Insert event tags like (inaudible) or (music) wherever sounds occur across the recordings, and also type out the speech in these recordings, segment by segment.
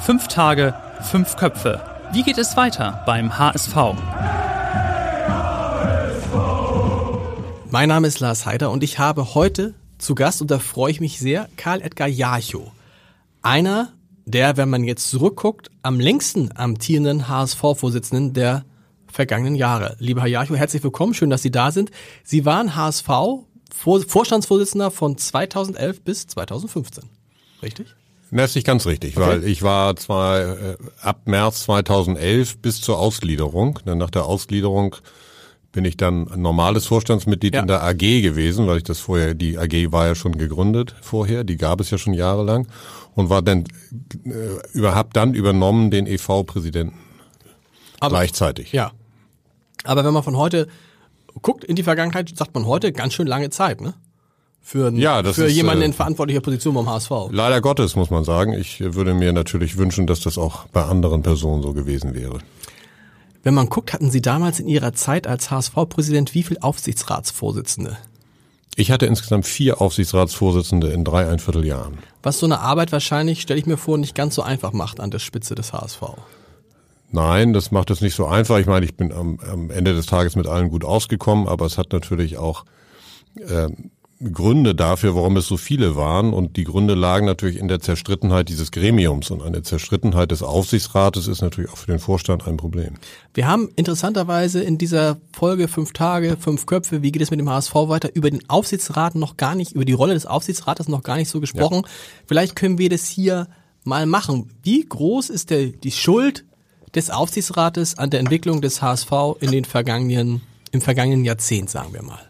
Fünf Tage, fünf Köpfe. Wie geht es weiter beim HSV? Mein Name ist Lars Heider und ich habe heute zu Gast, und da freue ich mich sehr, Karl Edgar Jarchow. Einer der, wenn man jetzt zurückguckt, am längsten amtierenden HSV-Vorsitzenden der vergangenen Jahre. Lieber Herr Jarchow, herzlich willkommen, schön, dass Sie da sind. Sie waren HSV Vorstandsvorsitzender von 2011 bis 2015, richtig? Das ist nicht ganz richtig, okay. weil ich war zwar äh, ab März 2011 bis zur Ausgliederung. Dann nach der Ausgliederung bin ich dann ein normales Vorstandsmitglied ja. in der AG gewesen, weil ich das vorher, die AG war ja schon gegründet vorher, die gab es ja schon jahrelang und war dann äh, überhaupt dann übernommen den EV-Präsidenten gleichzeitig. Ja. Aber wenn man von heute guckt in die Vergangenheit, sagt man heute ganz schön lange Zeit, ne? Für, ja, das für ist, jemanden äh, in verantwortlicher Position beim HSV. Leider Gottes, muss man sagen. Ich würde mir natürlich wünschen, dass das auch bei anderen Personen so gewesen wäre. Wenn man guckt, hatten Sie damals in Ihrer Zeit als HSV-Präsident wie viel Aufsichtsratsvorsitzende? Ich hatte insgesamt vier Aufsichtsratsvorsitzende in drei, ein Vierteljahren. Was so eine Arbeit wahrscheinlich, stelle ich mir vor, nicht ganz so einfach macht an der Spitze des HSV. Nein, das macht es nicht so einfach. Ich meine, ich bin am, am Ende des Tages mit allen gut ausgekommen, aber es hat natürlich auch äh, Gründe dafür, warum es so viele waren. Und die Gründe lagen natürlich in der Zerstrittenheit dieses Gremiums. Und eine Zerstrittenheit des Aufsichtsrates ist natürlich auch für den Vorstand ein Problem. Wir haben interessanterweise in dieser Folge fünf Tage, fünf Köpfe, wie geht es mit dem HSV weiter, über den Aufsichtsrat noch gar nicht, über die Rolle des Aufsichtsrates noch gar nicht so gesprochen. Ja. Vielleicht können wir das hier mal machen. Wie groß ist der, die Schuld des Aufsichtsrates an der Entwicklung des HSV in den vergangenen, im vergangenen Jahrzehnt, sagen wir mal?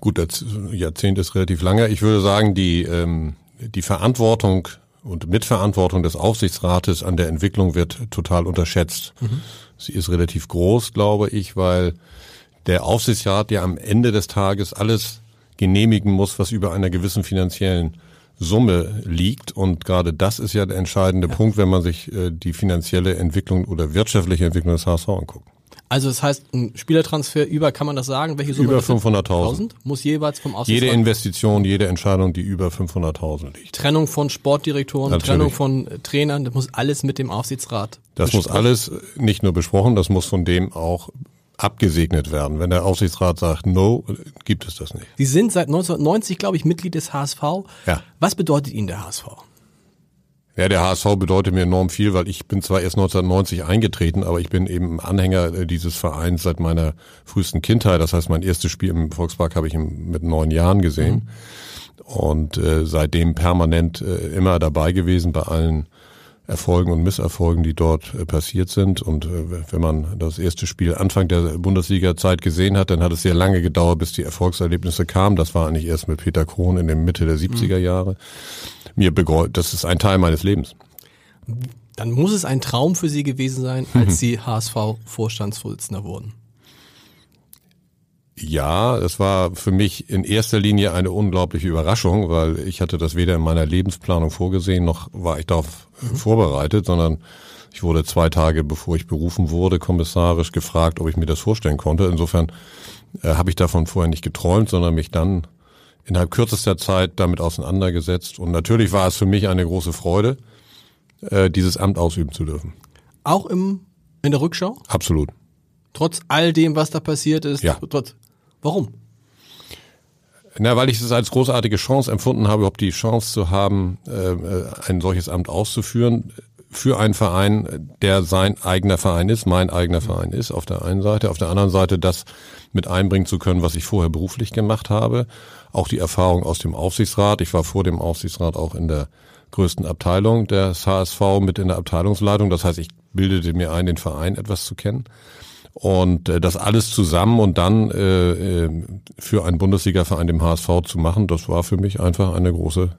Gut, das Jahrzehnt ist relativ lange. Ich würde sagen, die, ähm, die Verantwortung und Mitverantwortung des Aufsichtsrates an der Entwicklung wird total unterschätzt. Mhm. Sie ist relativ groß, glaube ich, weil der Aufsichtsrat ja am Ende des Tages alles genehmigen muss, was über einer gewissen finanziellen Summe liegt. Und gerade das ist ja der entscheidende ja. Punkt, wenn man sich äh, die finanzielle Entwicklung oder wirtschaftliche Entwicklung des HSV anguckt. Also das heißt, ein Spielertransfer über, kann man das sagen? Welche Summe? Über 500.000. Muss jeweils vom Aufsichtsrat... Jede Investition, jede Entscheidung, die über 500.000 liegt. Trennung von Sportdirektoren, Natürlich. Trennung von Trainern, das muss alles mit dem Aufsichtsrat Das muss alles nicht nur besprochen, das muss von dem auch abgesegnet werden. Wenn der Aufsichtsrat sagt, no, gibt es das nicht. Sie sind seit 1990, glaube ich, Mitglied des HSV. Ja. Was bedeutet Ihnen der HSV? Ja, der HSV bedeutet mir enorm viel, weil ich bin zwar erst 1990 eingetreten, aber ich bin eben Anhänger äh, dieses Vereins seit meiner frühesten Kindheit. Das heißt, mein erstes Spiel im Volkspark habe ich mit neun Jahren gesehen mhm. und äh, seitdem permanent äh, immer dabei gewesen bei allen Erfolgen und Misserfolgen, die dort äh, passiert sind. Und äh, wenn man das erste Spiel Anfang der Bundesliga-Zeit gesehen hat, dann hat es sehr lange gedauert, bis die Erfolgserlebnisse kamen. Das war eigentlich erst mit Peter Krohn in der Mitte der 70er mhm. Jahre. Mir begreut, das ist ein Teil meines Lebens. Dann muss es ein Traum für Sie gewesen sein, als (laughs) Sie HSV-Vorstandsvorsitzender wurden. Ja, es war für mich in erster Linie eine unglaubliche Überraschung, weil ich hatte das weder in meiner Lebensplanung vorgesehen, noch war ich darauf mhm. vorbereitet, sondern ich wurde zwei Tage bevor ich berufen wurde, kommissarisch gefragt, ob ich mir das vorstellen konnte. Insofern äh, habe ich davon vorher nicht geträumt, sondern mich dann innerhalb kürzester Zeit damit auseinandergesetzt. Und natürlich war es für mich eine große Freude, äh, dieses Amt ausüben zu dürfen. Auch im, in der Rückschau? Absolut. Trotz all dem, was da passiert ist? Ja. Trotz, Warum? Na, weil ich es als großartige Chance empfunden habe, überhaupt die Chance zu haben, äh, ein solches Amt auszuführen für einen Verein, der sein eigener Verein ist, mein eigener Verein ist, auf der einen Seite, auf der anderen Seite das mit einbringen zu können, was ich vorher beruflich gemacht habe, auch die Erfahrung aus dem Aufsichtsrat. Ich war vor dem Aufsichtsrat auch in der größten Abteilung des HSV mit in der Abteilungsleitung. Das heißt, ich bildete mir ein, den Verein etwas zu kennen. Und äh, das alles zusammen und dann äh, äh, für einen Bundesliga-Verein dem HSV zu machen, das war für mich einfach eine große,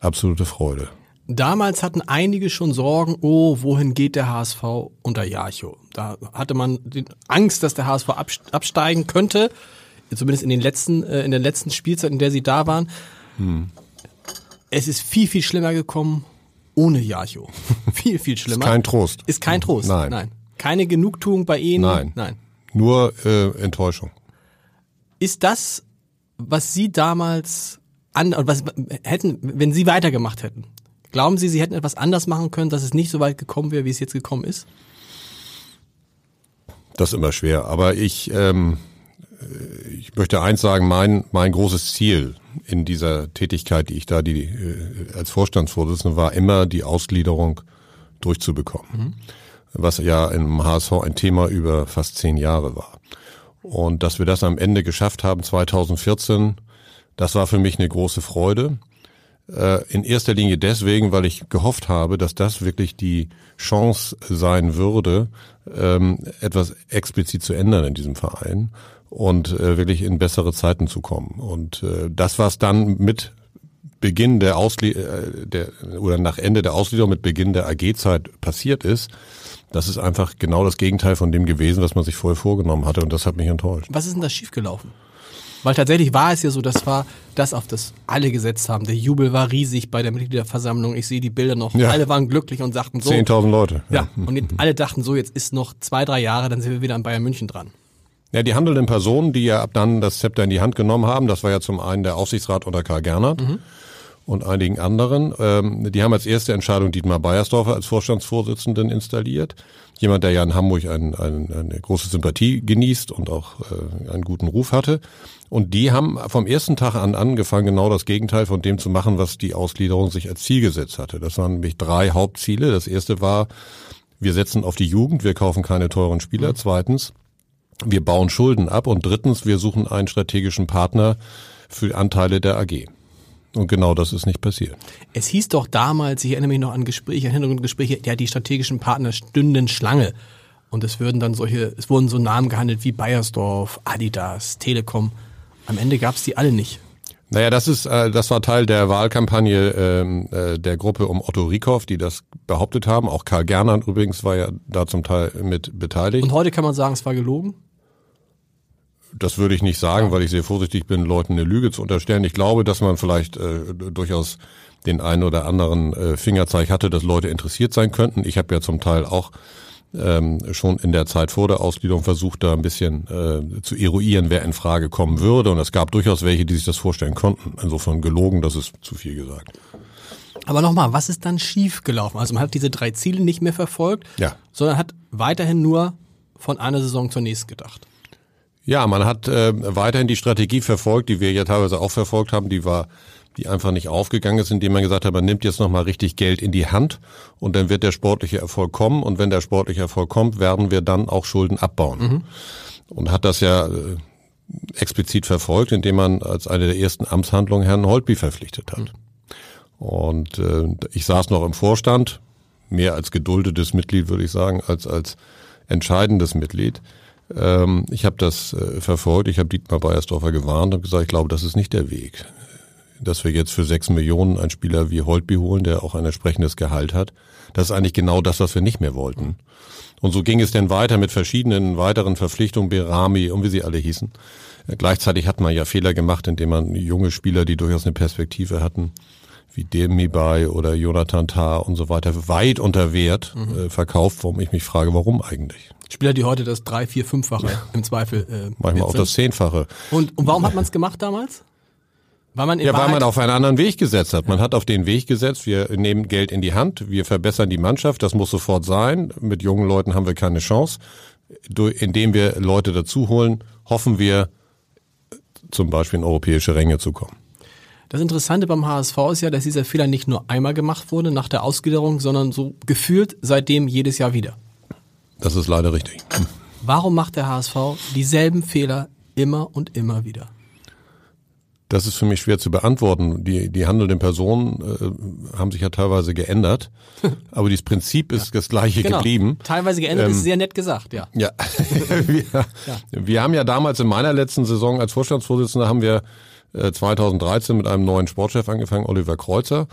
absolute Freude. Damals hatten einige schon Sorgen, oh, wohin geht der HSV unter Jarcho? Da hatte man die Angst, dass der HSV absteigen könnte, zumindest in den letzten, äh, in der letzten Spielzeit, in der sie da waren. Hm. Es ist viel, viel schlimmer gekommen ohne Jarcho. viel, viel (laughs) schlimmer. Ist kein Trost. Ist kein Trost. Nein. Nein. Keine Genugtuung bei Ihnen. Nein. Nein. Nur äh, Enttäuschung. Ist das, was Sie damals an, was hätten, wenn Sie weitergemacht hätten, Glauben Sie, Sie hätten etwas anders machen können, dass es nicht so weit gekommen wäre, wie es jetzt gekommen ist? Das ist immer schwer. Aber ich, ähm, ich möchte eins sagen, mein, mein großes Ziel in dieser Tätigkeit, die ich da die, äh, als Vorstandsvorsitzender war, immer die Ausgliederung durchzubekommen. Mhm. Was ja im HSV ein Thema über fast zehn Jahre war. Und dass wir das am Ende geschafft haben, 2014, das war für mich eine große Freude. Äh, in erster Linie deswegen, weil ich gehofft habe, dass das wirklich die Chance sein würde, ähm, etwas explizit zu ändern in diesem Verein und äh, wirklich in bessere Zeiten zu kommen. Und äh, das, was dann mit Beginn der Ausli der, oder nach Ende der Ausgliederung mit Beginn der AG-Zeit passiert ist, das ist einfach genau das Gegenteil von dem gewesen, was man sich vorher vorgenommen hatte und das hat mich enttäuscht. Was ist denn da schiefgelaufen? Weil tatsächlich war es ja so, das war das, auf das alle gesetzt haben. Der Jubel war riesig bei der Mitgliederversammlung. Ich sehe die Bilder noch. Ja. Alle waren glücklich und sagten so. 10.000 Leute. Ja. ja. Und alle dachten so, jetzt ist noch zwei, drei Jahre, dann sind wir wieder an Bayern München dran. Ja, die handelnden Personen, die ja ab dann das Zepter in die Hand genommen haben, das war ja zum einen der Aufsichtsrat unter Karl Gernert. Mhm und einigen anderen. Ähm, die haben als erste Entscheidung Dietmar Beiersdorfer als Vorstandsvorsitzenden installiert. Jemand, der ja in Hamburg ein, ein, eine große Sympathie genießt und auch äh, einen guten Ruf hatte. Und die haben vom ersten Tag an angefangen, genau das Gegenteil von dem zu machen, was die Ausgliederung sich als Ziel gesetzt hatte. Das waren nämlich drei Hauptziele. Das erste war, wir setzen auf die Jugend, wir kaufen keine teuren Spieler. Mhm. Zweitens, wir bauen Schulden ab. Und drittens, wir suchen einen strategischen Partner für Anteile der AG. Und genau das ist nicht passiert. Es hieß doch damals, ich erinnere mich noch an Gespräche, an Hintergrundgespräche, ja, die strategischen Partner stünden Schlange. Und es würden dann solche, es wurden so Namen gehandelt wie Bayersdorf, Adidas, Telekom. Am Ende gab es die alle nicht. Naja, das ist, äh, das war Teil der Wahlkampagne ähm, äh, der Gruppe um Otto Rieckhoff, die das behauptet haben. Auch Karl Gernand übrigens war ja da zum Teil mit beteiligt. Und heute kann man sagen, es war gelogen? Das würde ich nicht sagen, weil ich sehr vorsichtig bin, Leuten eine Lüge zu unterstellen. Ich glaube, dass man vielleicht äh, durchaus den einen oder anderen äh, Fingerzeig hatte, dass Leute interessiert sein könnten. Ich habe ja zum Teil auch ähm, schon in der Zeit vor der Ausgliederung versucht, da ein bisschen äh, zu eruieren, wer in Frage kommen würde. Und es gab durchaus welche, die sich das vorstellen konnten. Insofern gelogen, das ist zu viel gesagt. Aber nochmal, was ist dann schief gelaufen? Also man hat diese drei Ziele nicht mehr verfolgt, ja. sondern hat weiterhin nur von einer Saison zur nächsten gedacht. Ja, man hat äh, weiterhin die Strategie verfolgt, die wir ja teilweise auch verfolgt haben, die war die einfach nicht aufgegangen ist, indem man gesagt hat, man nimmt jetzt nochmal richtig Geld in die Hand und dann wird der sportliche Erfolg kommen und wenn der sportliche Erfolg kommt, werden wir dann auch Schulden abbauen. Mhm. Und hat das ja äh, explizit verfolgt, indem man als eine der ersten Amtshandlungen Herrn Holtby verpflichtet hat. Mhm. Und äh, ich saß noch im Vorstand, mehr als geduldetes Mitglied, würde ich sagen, als als entscheidendes Mitglied. Ähm, ich habe das äh, verfolgt, ich habe Dietmar Beiersdorfer gewarnt und gesagt, ich glaube, das ist nicht der Weg. Dass wir jetzt für sechs Millionen einen Spieler wie Holtby holen, der auch ein entsprechendes Gehalt hat, das ist eigentlich genau das, was wir nicht mehr wollten. Und so ging es dann weiter mit verschiedenen weiteren Verpflichtungen, Berami und wie sie alle hießen. Gleichzeitig hat man ja Fehler gemacht, indem man junge Spieler, die durchaus eine Perspektive hatten, wie Demirbay oder Jonathan Tah und so weiter, weit unter Wert mhm. äh, verkauft, warum ich mich frage, warum eigentlich? Spieler, die heute das drei, vier, fünffache im Zweifel. Äh, Manchmal auch das zehnfache. Und, und warum hat man es gemacht damals? Weil man ja, weil man auf einen anderen Weg gesetzt hat. Man hat auf den Weg gesetzt, wir nehmen Geld in die Hand, wir verbessern die Mannschaft, das muss sofort sein. Mit jungen Leuten haben wir keine Chance. Indem wir Leute dazu holen, hoffen wir, zum Beispiel in europäische Ränge zu kommen. Das Interessante beim HSV ist ja, dass dieser Fehler nicht nur einmal gemacht wurde nach der Ausgliederung, sondern so gefühlt seitdem jedes Jahr wieder. Das ist leider richtig. Warum macht der HSV dieselben Fehler immer und immer wieder? Das ist für mich schwer zu beantworten. Die, die handelnden Personen äh, haben sich ja teilweise geändert, (laughs) aber dieses Prinzip ist ja. das gleiche genau. geblieben. Teilweise geändert ähm, ist sehr nett gesagt, ja. Ja. (laughs) wir, ja. wir haben ja damals in meiner letzten Saison als Vorstandsvorsitzender haben wir 2013 mit einem neuen Sportchef angefangen, Oliver Kreuzer.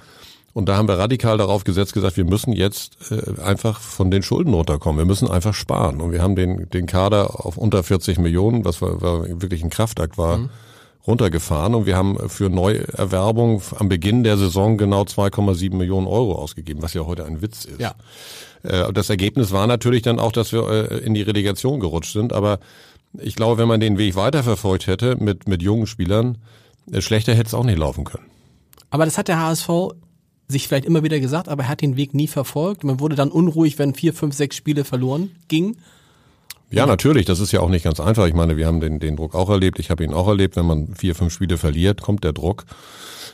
Und da haben wir radikal darauf gesetzt, gesagt, wir müssen jetzt äh, einfach von den Schulden runterkommen. Wir müssen einfach sparen. Und wir haben den, den Kader auf unter 40 Millionen, was war, war wirklich ein Kraftakt war, mhm. runtergefahren. Und wir haben für Neuerwerbung am Beginn der Saison genau 2,7 Millionen Euro ausgegeben, was ja heute ein Witz ist. Ja. Äh, das Ergebnis war natürlich dann auch, dass wir äh, in die Relegation gerutscht sind. Aber ich glaube, wenn man den Weg weiterverfolgt hätte mit, mit jungen Spielern, äh, schlechter hätte es auch nicht laufen können. Aber das hat der HSV sich vielleicht immer wieder gesagt, aber er hat den Weg nie verfolgt. Man wurde dann unruhig, wenn vier, fünf, sechs Spiele verloren gingen. Ja, natürlich. Das ist ja auch nicht ganz einfach. Ich meine, wir haben den, den Druck auch erlebt. Ich habe ihn auch erlebt. Wenn man vier, fünf Spiele verliert, kommt der Druck.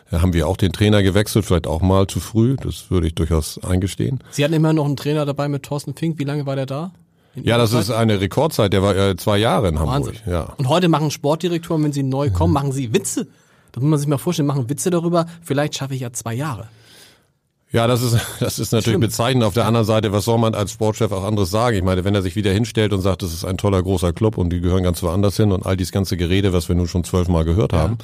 Da haben wir auch den Trainer gewechselt, vielleicht auch mal zu früh. Das würde ich durchaus eingestehen. Sie hatten immer noch einen Trainer dabei mit Thorsten Fink. Wie lange war der da? ja, das Zeit? ist eine Rekordzeit. Der war äh, zwei Jahre in Hamburg. Ja. Und heute machen Sportdirektoren, wenn sie neu kommen, machen sie Witze. Das muss man sich mal vorstellen, machen Witze darüber. Vielleicht schaffe ich ja zwei Jahre. Ja, das ist, (laughs) das ist natürlich Stimmt. bezeichnend. Auf der anderen Seite, was soll man als Sportchef auch anderes sagen? Ich meine, wenn er sich wieder hinstellt und sagt, das ist ein toller großer Club und die gehören ganz woanders hin und all dieses ganze Gerede, was wir nun schon zwölfmal gehört haben,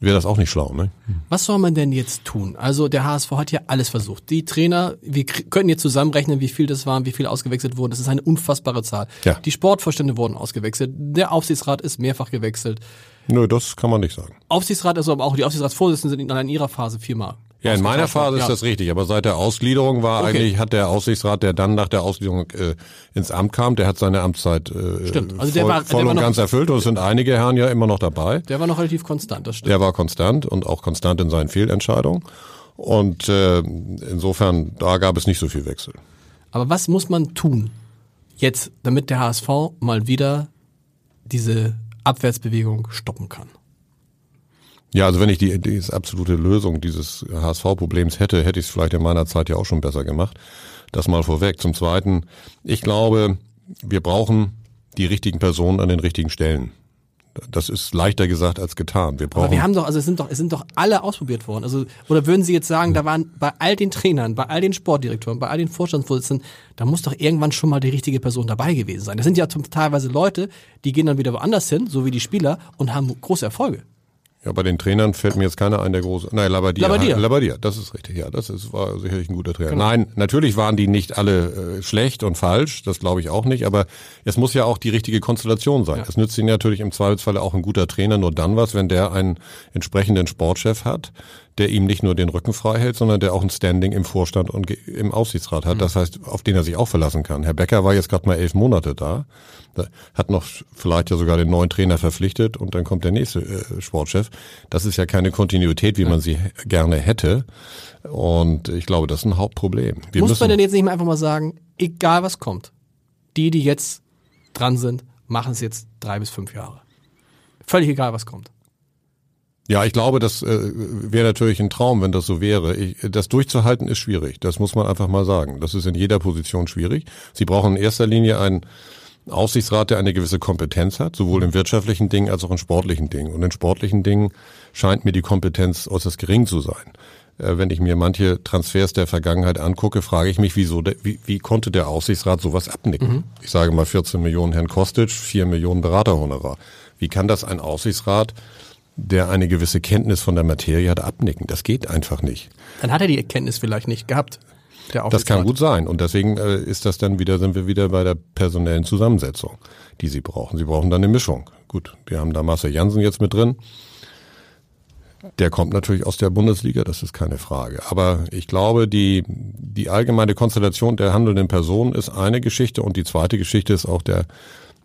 ja. wäre das auch nicht schlau, ne? Was soll man denn jetzt tun? Also der HSV hat ja alles versucht. Die Trainer, wir könnten jetzt zusammenrechnen, wie viel das waren, wie viel ausgewechselt wurden. Das ist eine unfassbare Zahl. Ja. Die Sportvorstände wurden ausgewechselt. Der Aufsichtsrat ist mehrfach gewechselt. Nö, das kann man nicht sagen. Aufsichtsrat, also aber auch die Aufsichtsratsvorsitzenden sind in ihrer Phase viermal. Ja, in meiner Phase ist das richtig, aber seit der Ausgliederung war okay. eigentlich, hat der Aussichtsrat, der dann nach der Ausgliederung äh, ins Amt kam, der hat seine Amtszeit äh, stimmt. Also voll, der war, voll der und ganz erfüllt und es sind einige Herren ja immer noch dabei. Der war noch relativ konstant, das stimmt. Der war konstant und auch konstant in seinen Fehlentscheidungen und äh, insofern, da gab es nicht so viel Wechsel. Aber was muss man tun jetzt, damit der HSV mal wieder diese Abwärtsbewegung stoppen kann? Ja, also wenn ich die, die absolute Lösung dieses HSV-Problems hätte, hätte ich es vielleicht in meiner Zeit ja auch schon besser gemacht. Das mal vorweg. Zum Zweiten, ich glaube, wir brauchen die richtigen Personen an den richtigen Stellen. Das ist leichter gesagt als getan. Wir brauchen. Aber wir haben doch, also es sind doch, es sind doch alle ausprobiert worden. Also, oder würden Sie jetzt sagen, da waren bei all den Trainern, bei all den Sportdirektoren, bei all den Vorstandsvorsitzenden, da muss doch irgendwann schon mal die richtige Person dabei gewesen sein. Das sind ja teilweise Leute, die gehen dann wieder woanders hin, so wie die Spieler, und haben große Erfolge. Ja, bei den Trainern fällt mir jetzt keiner ein, der große. Nein, Labadia. Labadia. Labadia, das ist richtig. Ja, das ist, war sicherlich ein guter Trainer. Genau. Nein, natürlich waren die nicht alle äh, schlecht und falsch, das glaube ich auch nicht, aber es muss ja auch die richtige Konstellation sein. Es nützt ihnen natürlich im Zweifelsfalle auch ein guter Trainer nur dann was, wenn der einen entsprechenden Sportchef hat, der ihm nicht nur den Rücken frei hält, sondern der auch ein Standing im Vorstand und im Aufsichtsrat hat. Mhm. Das heißt, auf den er sich auch verlassen kann. Herr Becker war jetzt gerade mal elf Monate da hat noch vielleicht ja sogar den neuen Trainer verpflichtet und dann kommt der nächste äh, Sportchef. Das ist ja keine Kontinuität, wie man sie gerne hätte. Und ich glaube, das ist ein Hauptproblem. Wir Muss man denn jetzt nicht einfach mal sagen, egal was kommt, die, die jetzt dran sind, machen es jetzt drei bis fünf Jahre. Völlig egal, was kommt. Ja, ich glaube, das äh, wäre natürlich ein Traum, wenn das so wäre. Ich, das durchzuhalten ist schwierig. Das muss man einfach mal sagen. Das ist in jeder Position schwierig. Sie brauchen in erster Linie einen Aufsichtsrat, der eine gewisse Kompetenz hat, sowohl im wirtschaftlichen Ding als auch in sportlichen Dingen. Und in sportlichen Dingen scheint mir die Kompetenz äußerst gering zu sein. Äh, wenn ich mir manche Transfers der Vergangenheit angucke, frage ich mich, wieso, der, wie, wie konnte der Aufsichtsrat sowas abnicken? Mhm. Ich sage mal 14 Millionen Herrn Kostic, 4 Millionen Beraterhonorar. Wie kann das ein Aufsichtsrat, der eine gewisse Kenntnis von der Materie hat, abnicken? Das geht einfach nicht. Dann hat er die Kenntnis vielleicht nicht gehabt das kann gut sein. Und deswegen äh, ist das dann wieder, sind wir wieder bei der personellen Zusammensetzung, die sie brauchen. Sie brauchen dann eine Mischung. Gut, wir haben da Marcel Jansen jetzt mit drin. Der kommt natürlich aus der Bundesliga, das ist keine Frage. Aber ich glaube, die, die allgemeine Konstellation der handelnden Personen ist eine Geschichte und die zweite Geschichte ist auch der,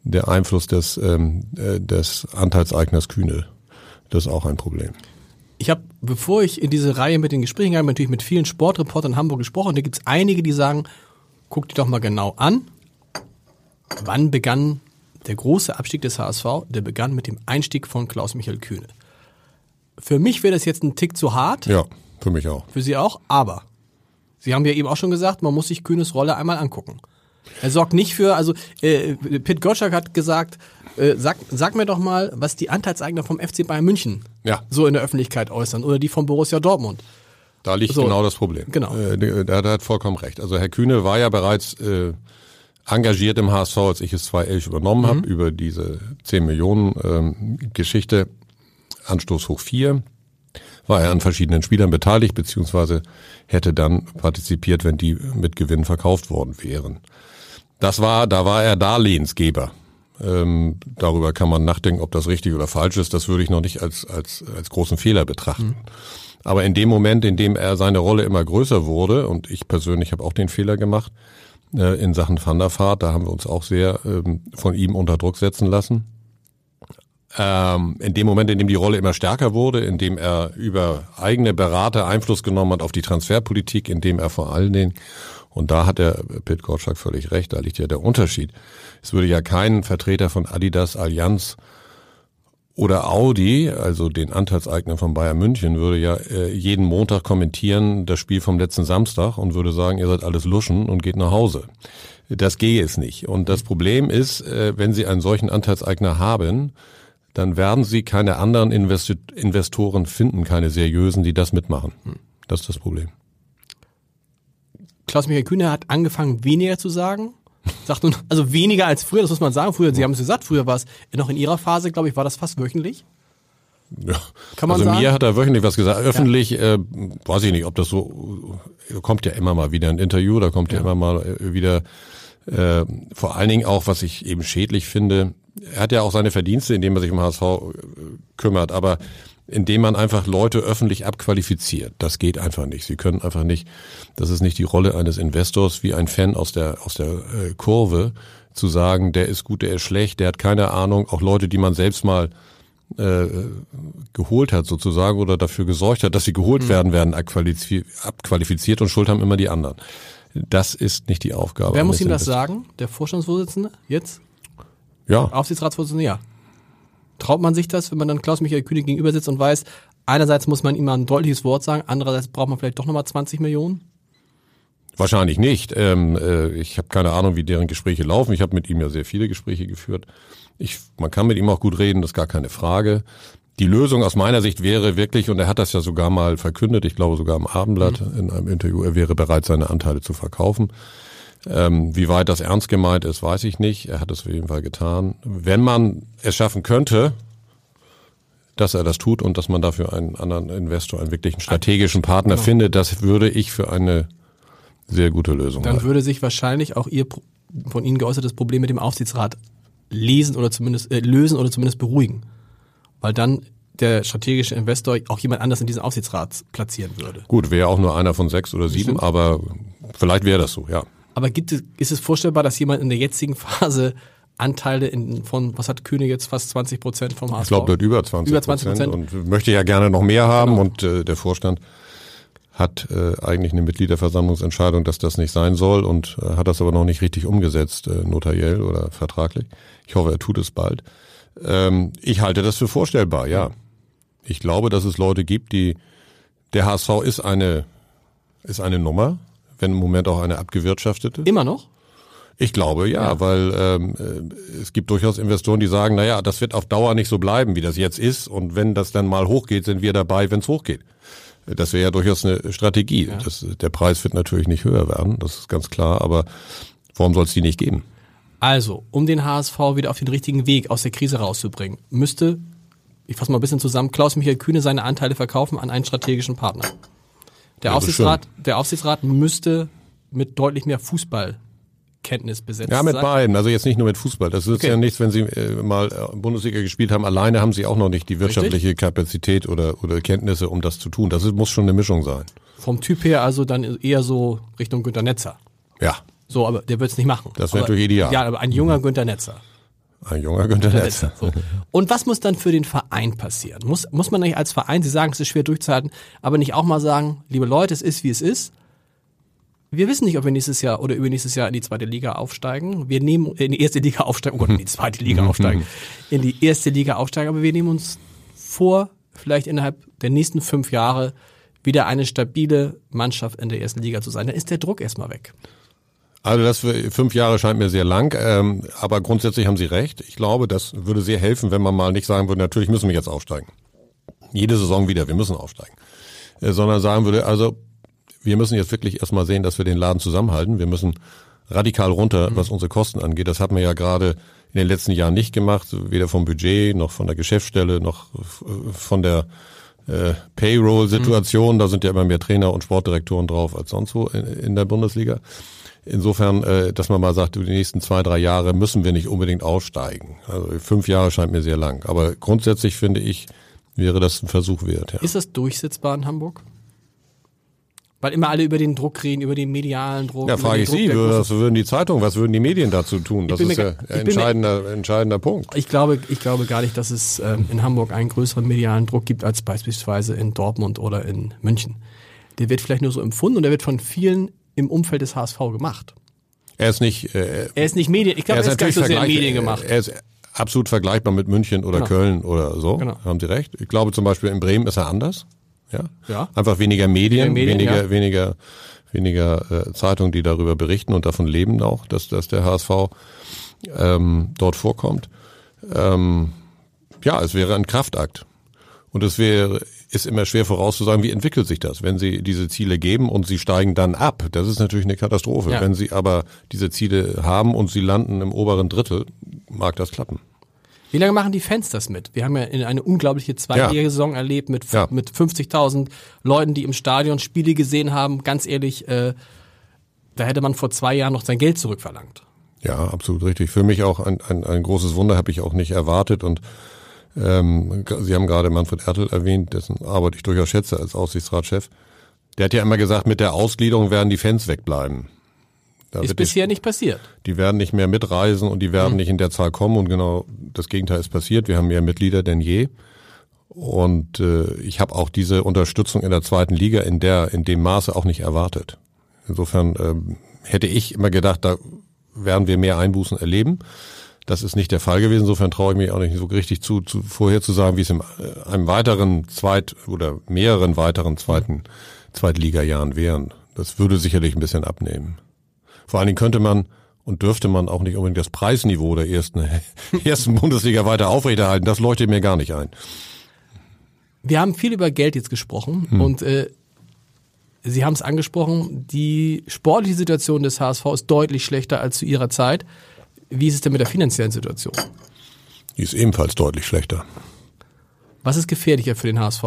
der Einfluss des, ähm, äh, des Anteilseigners Kühne. Das ist auch ein Problem ich habe, bevor ich in diese Reihe mit den Gesprächen habe, natürlich mit vielen Sportreportern in Hamburg gesprochen. Da gibt es einige, die sagen, guck dir doch mal genau an, wann begann der große Abstieg des HSV? Der begann mit dem Einstieg von Klaus-Michael Kühne. Für mich wäre das jetzt ein Tick zu hart. Ja, für mich auch. Für Sie auch, aber Sie haben ja eben auch schon gesagt, man muss sich Kühnes Rolle einmal angucken. Er sorgt nicht für, also äh, Pit Gottschalk hat gesagt, äh, sag, sag mir doch mal, was die Anteilseigner vom FC Bayern München ja. so in der Öffentlichkeit äußern oder die von Borussia Dortmund. Da liegt so, genau das Problem. Genau. Äh, der, der hat vollkommen recht. Also Herr Kühne war ja bereits äh, engagiert im HSV, als ich es 2011 übernommen mhm. habe, über diese 10 Millionen ähm, Geschichte, Anstoß hoch 4 war er an verschiedenen Spielern beteiligt, beziehungsweise hätte dann partizipiert, wenn die mit Gewinn verkauft worden wären. Das war, da war er Darlehensgeber. Ähm, darüber kann man nachdenken, ob das richtig oder falsch ist. Das würde ich noch nicht als, als, als großen Fehler betrachten. Mhm. Aber in dem Moment, in dem er seine Rolle immer größer wurde, und ich persönlich habe auch den Fehler gemacht, äh, in Sachen Van der Vaart, da haben wir uns auch sehr ähm, von ihm unter Druck setzen lassen. Ähm, in dem Moment, in dem die Rolle immer stärker wurde, in dem er über eigene Berater Einfluss genommen hat auf die Transferpolitik, in dem er vor allen Dingen, und da hat der Pit Gottschalk völlig recht, da liegt ja der Unterschied. Es würde ja kein Vertreter von Adidas, Allianz oder Audi, also den Anteilseigner von Bayern München, würde ja äh, jeden Montag kommentieren das Spiel vom letzten Samstag und würde sagen, ihr seid alles Luschen und geht nach Hause. Das gehe es nicht. Und das Problem ist, äh, wenn Sie einen solchen Anteilseigner haben, dann werden Sie keine anderen Invest Investoren finden, keine seriösen, die das mitmachen. Das ist das Problem. Klaus-Michael Kühne hat angefangen, weniger zu sagen. Sagt nun, also weniger als früher, das muss man sagen. Früher, Sie haben es gesagt, früher war es noch in Ihrer Phase, glaube ich, war das fast wöchentlich. Ja. Kann man also sagen? mir hat er wöchentlich was gesagt. Öffentlich, ja. äh, weiß ich nicht, ob das so, kommt ja immer mal wieder ein Interview, da kommt ja, ja immer mal äh, wieder, äh, vor allen Dingen auch, was ich eben schädlich finde, er hat ja auch seine Verdienste, indem er sich um HSV äh, kümmert, aber indem man einfach Leute öffentlich abqualifiziert. Das geht einfach nicht. Sie können einfach nicht, das ist nicht die Rolle eines Investors wie ein Fan aus der, aus der äh, Kurve, zu sagen, der ist gut, der ist schlecht, der hat keine Ahnung. Auch Leute, die man selbst mal äh, geholt hat sozusagen oder dafür gesorgt hat, dass sie geholt mhm. werden, werden abqualifiziert und schuld haben immer die anderen. Das ist nicht die Aufgabe. Wer muss ihm das sagen? Der Vorstandsvorsitzende jetzt? Ja. Aufsichtsratsvorsitzende, ja. Traut man sich das, wenn man dann Klaus-Michael Kühne gegenüber sitzt und weiß, einerseits muss man ihm mal ein deutliches Wort sagen, andererseits braucht man vielleicht doch nochmal 20 Millionen? Wahrscheinlich nicht. Ähm, äh, ich habe keine Ahnung, wie deren Gespräche laufen. Ich habe mit ihm ja sehr viele Gespräche geführt. Ich, man kann mit ihm auch gut reden, das ist gar keine Frage. Die Lösung aus meiner Sicht wäre wirklich, und er hat das ja sogar mal verkündet, ich glaube sogar im Abendblatt mhm. in einem Interview, er wäre bereit, seine Anteile zu verkaufen. Ähm, wie weit das ernst gemeint ist, weiß ich nicht. Er hat es auf jeden Fall getan. Wenn man es schaffen könnte, dass er das tut und dass man dafür einen anderen Investor, einen wirklichen strategischen Partner genau. findet, das würde ich für eine sehr gute Lösung Dann halten. würde sich wahrscheinlich auch Ihr von Ihnen geäußertes Problem mit dem Aufsichtsrat lesen oder zumindest äh, lösen oder zumindest beruhigen. Weil dann der strategische Investor auch jemand anders in diesen Aufsichtsrat platzieren würde. Gut, wäre auch nur einer von sechs oder sieben, aber vielleicht wäre das so, ja. Aber gibt es, ist es vorstellbar, dass jemand in der jetzigen Phase Anteile in, von, was hat König jetzt, fast 20 Prozent vom HSV? Ich glaube, dort über 20 über 20 Prozent und möchte ja gerne noch mehr haben genau. und äh, der Vorstand hat äh, eigentlich eine Mitgliederversammlungsentscheidung, dass das nicht sein soll und äh, hat das aber noch nicht richtig umgesetzt, äh, notariell oder vertraglich. Ich hoffe, er tut es bald. Ähm, ich halte das für vorstellbar, ja. Ich glaube, dass es Leute gibt, die der HSV ist eine ist eine Nummer wenn im Moment auch eine abgewirtschaftete. Immer noch? Ich glaube ja, ja. weil ähm, äh, es gibt durchaus Investoren, die sagen, naja, das wird auf Dauer nicht so bleiben, wie das jetzt ist. Und wenn das dann mal hochgeht, sind wir dabei, wenn es hochgeht. Das wäre ja durchaus eine Strategie. Ja. Das, der Preis wird natürlich nicht höher werden, das ist ganz klar, aber warum soll es die nicht geben? Also, um den HSV wieder auf den richtigen Weg aus der Krise rauszubringen, müsste, ich fasse mal ein bisschen zusammen, Klaus-Michael Kühne seine Anteile verkaufen an einen strategischen Partner. Der, ja, Aufsichtsrat, der Aufsichtsrat müsste mit deutlich mehr Fußballkenntnis besetzt Ja, mit sein. beiden. Also jetzt nicht nur mit Fußball. Das ist okay. ja nichts, wenn Sie äh, mal äh, Bundesliga gespielt haben. Alleine haben Sie auch noch nicht die wirtschaftliche Richtig? Kapazität oder, oder Kenntnisse, um das zu tun. Das muss schon eine Mischung sein. Vom Typ her also dann eher so Richtung Günter Netzer. Ja. So, aber der wird es nicht machen. Das wäre natürlich ideal. Ja, aber ein junger mhm. Günter Netzer. Ein junger Günter Netzer. So. Und was muss dann für den Verein passieren? Muss, muss man nicht als Verein, Sie sagen, es ist schwer durchzuhalten, aber nicht auch mal sagen, liebe Leute, es ist wie es ist. Wir wissen nicht, ob wir nächstes Jahr oder übernächstes Jahr in die zweite Liga aufsteigen. Wir nehmen in die erste Liga aufsteigen, oh Gott, in die zweite Liga (laughs) aufsteigen, in die erste Liga aufsteigen, aber wir nehmen uns vor, vielleicht innerhalb der nächsten fünf Jahre wieder eine stabile Mannschaft in der ersten Liga zu sein. Dann ist der Druck erstmal weg. Also das für fünf Jahre scheint mir sehr lang, ähm, aber grundsätzlich haben Sie recht. Ich glaube, das würde sehr helfen, wenn man mal nicht sagen würde, natürlich müssen wir jetzt aufsteigen. Jede Saison wieder, wir müssen aufsteigen. Äh, sondern sagen würde, also wir müssen jetzt wirklich erstmal sehen, dass wir den Laden zusammenhalten. Wir müssen radikal runter, mhm. was unsere Kosten angeht. Das hat man ja gerade in den letzten Jahren nicht gemacht, weder vom Budget noch von der Geschäftsstelle noch von der äh, Payroll-Situation. Mhm. Da sind ja immer mehr Trainer und Sportdirektoren drauf als sonst wo in, in der Bundesliga. Insofern, äh, dass man mal sagt, die nächsten zwei, drei Jahre müssen wir nicht unbedingt aufsteigen. Also fünf Jahre scheint mir sehr lang. Aber grundsätzlich finde ich, wäre das ein Versuch wert. Ja. Ist das durchsetzbar in Hamburg? Weil immer alle über den Druck reden, über den medialen Druck. Ja, frage ich Druck, Sie, was würden die Zeitungen, was würden die Medien dazu tun? Das ist ja ein entscheidender, entscheidender Punkt. Ich glaube, ich glaube gar nicht, dass es ähm, in Hamburg einen größeren medialen Druck gibt als beispielsweise in Dortmund oder in München. Der wird vielleicht nur so empfunden und der wird von vielen im Umfeld des HSV gemacht. Er ist nicht. Äh, er ist nicht Medien. Ich glaube, er ist, er ist gar nicht so sehr Medien gemacht. Er ist absolut vergleichbar mit München oder genau. Köln oder so. Genau. Haben Sie recht. Ich glaube zum Beispiel in Bremen ist er anders. Ja. ja. Einfach weniger Medien, Medien weniger, ja. weniger, weniger äh, Zeitungen, die darüber berichten und davon leben auch, dass, dass der HSV ähm, dort vorkommt. Ähm, ja, es wäre ein Kraftakt. Und es wäre, ist immer schwer vorauszusagen, wie entwickelt sich das, wenn Sie diese Ziele geben und Sie steigen dann ab. Das ist natürlich eine Katastrophe. Ja. Wenn Sie aber diese Ziele haben und Sie landen im oberen Drittel, mag das klappen. Wie lange machen die Fans das mit? Wir haben ja eine unglaubliche zweijährige ja. Saison erlebt mit, ja. mit 50.000 Leuten, die im Stadion Spiele gesehen haben. Ganz ehrlich, äh, da hätte man vor zwei Jahren noch sein Geld zurückverlangt. Ja, absolut richtig. Für mich auch ein, ein, ein großes Wunder, habe ich auch nicht erwartet. Und ähm, Sie haben gerade Manfred Ertel erwähnt, dessen Arbeit ich durchaus schätze als Aussichtsratschef. Der hat ja immer gesagt, mit der Ausgliederung werden die Fans wegbleiben. Da ist bisher nicht, nicht passiert. Die werden nicht mehr mitreisen und die werden mhm. nicht in der Zahl kommen und genau das Gegenteil ist passiert. Wir haben mehr Mitglieder denn je. Und äh, ich habe auch diese Unterstützung in der zweiten Liga in der in dem Maße auch nicht erwartet. Insofern äh, hätte ich immer gedacht, da werden wir mehr Einbußen erleben. Das ist nicht der Fall gewesen. Insofern traue ich mich auch nicht so richtig zu, zu vorher zu sagen, wie es in äh, einem weiteren Zweit- oder mehreren weiteren zweiten Zweitliga-Jahren wären. Das würde sicherlich ein bisschen abnehmen. Vor allen Dingen könnte man und dürfte man auch nicht unbedingt das Preisniveau der ersten, (laughs) ersten Bundesliga weiter aufrechterhalten. Das leuchtet mir gar nicht ein. Wir haben viel über Geld jetzt gesprochen hm. und äh, Sie haben es angesprochen, die sportliche Situation des HSV ist deutlich schlechter als zu Ihrer Zeit. Wie ist es denn mit der finanziellen Situation? Die ist ebenfalls deutlich schlechter. Was ist gefährlicher für den HSV?